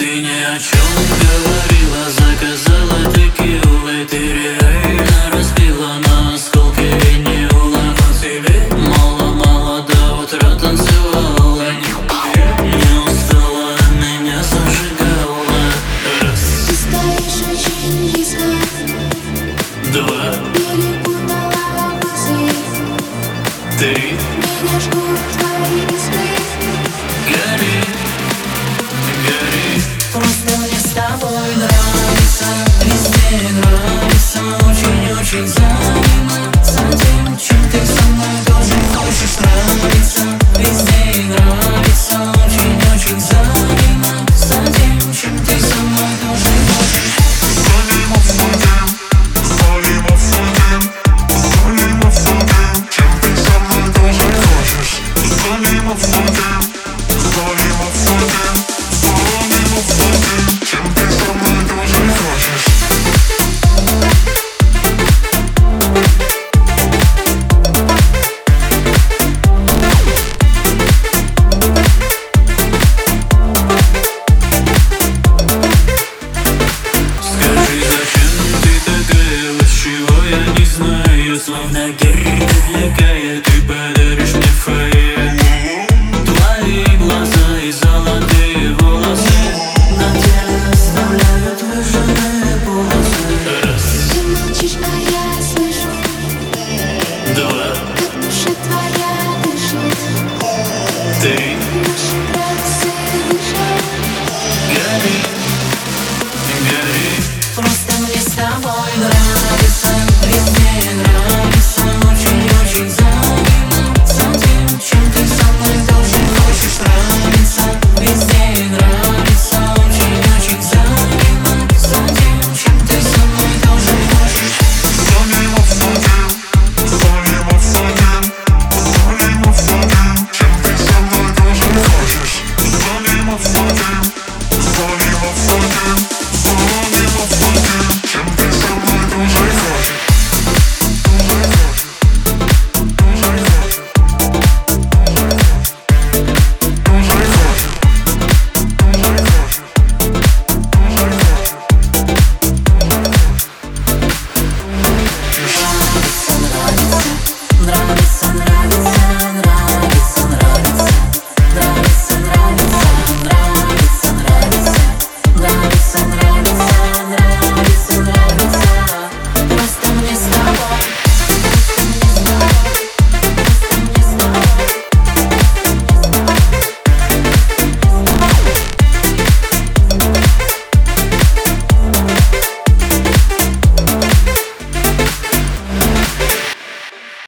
Ты ни о чем не говорила, заказала текилы Ты реально разбила на осколки винила Но тебе мало-мало до утра танцевала. Не устала, меня зажигала. Раз. Ты стоишь очень близко. Два. Перепутала мысли Три. Меня жгут твои мысли Горит Хочу заниматься тем, чем ты Geri, geri, geri.